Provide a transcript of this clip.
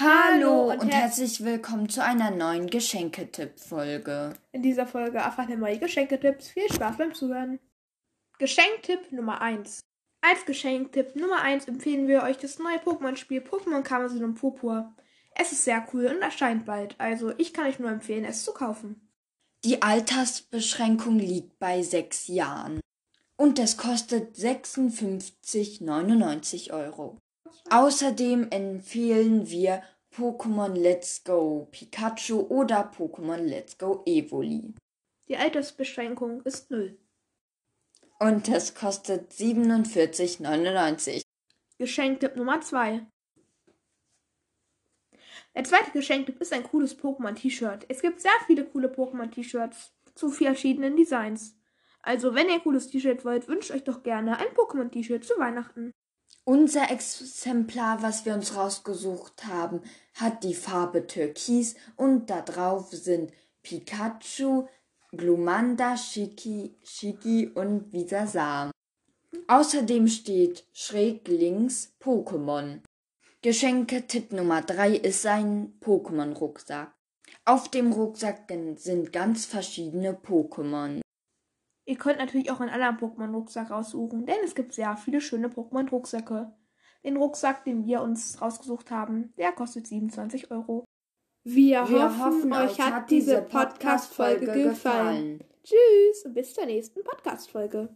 Hallo und, herzlich willkommen zu einer neuen Geschenketipp-Folge. In dieser Folge erfahrt ihr neue Geschenketipps. Viel Spaß beim Zuhören. Geschenktipp Nummer 1. Als Geschenktipp Nummer 1 empfehlen wir euch das neue Pokémon-Spiel Pokémon Karmesin und Purpur. Es ist sehr cool und erscheint bald, also ich kann euch nur empfehlen, es zu kaufen. Die Altersbeschränkung liegt bei 6 Jahren und es kostet 56,99 Euro. Außerdem empfehlen wir Pokémon Let's Go Pikachu oder Pokémon Let's Go Evoli. Die Altersbeschränkung ist null. Und es kostet 47,99. Geschenktipp Nummer 2. Der zweite Geschenktipp ist ein cooles Pokémon-T-Shirt. Es gibt sehr viele coole Pokémon-T-Shirts zu verschiedenen Designs. Also, wenn ihr ein cooles T-Shirt wollt, wünscht euch doch gerne ein Pokémon-T-Shirt zu Weihnachten. Unser Exemplar, was wir uns rausgesucht haben, hat die Farbe Türkis und da drauf sind Pikachu, Glumanda, Shiki, Shiki und Visasar. Außerdem steht schräg links Pokémon. Geschenketipp Nummer 3 ist ein Pokémon-Rucksack. Auf dem Rucksack sind ganz verschiedene Pokémon. Ihr könnt natürlich auch einen anderen Pokémon-Rucksack raussuchen, denn es gibt sehr viele schöne Pokémon-Rucksäcke. Den Rucksack, den wir uns rausgesucht haben, der kostet 27 Euro. Wir, wir hoffen, hoffen, euch hat diese Podcast-Folge gefallen. gefallen. Tschüss und bis zur nächsten Podcast-Folge.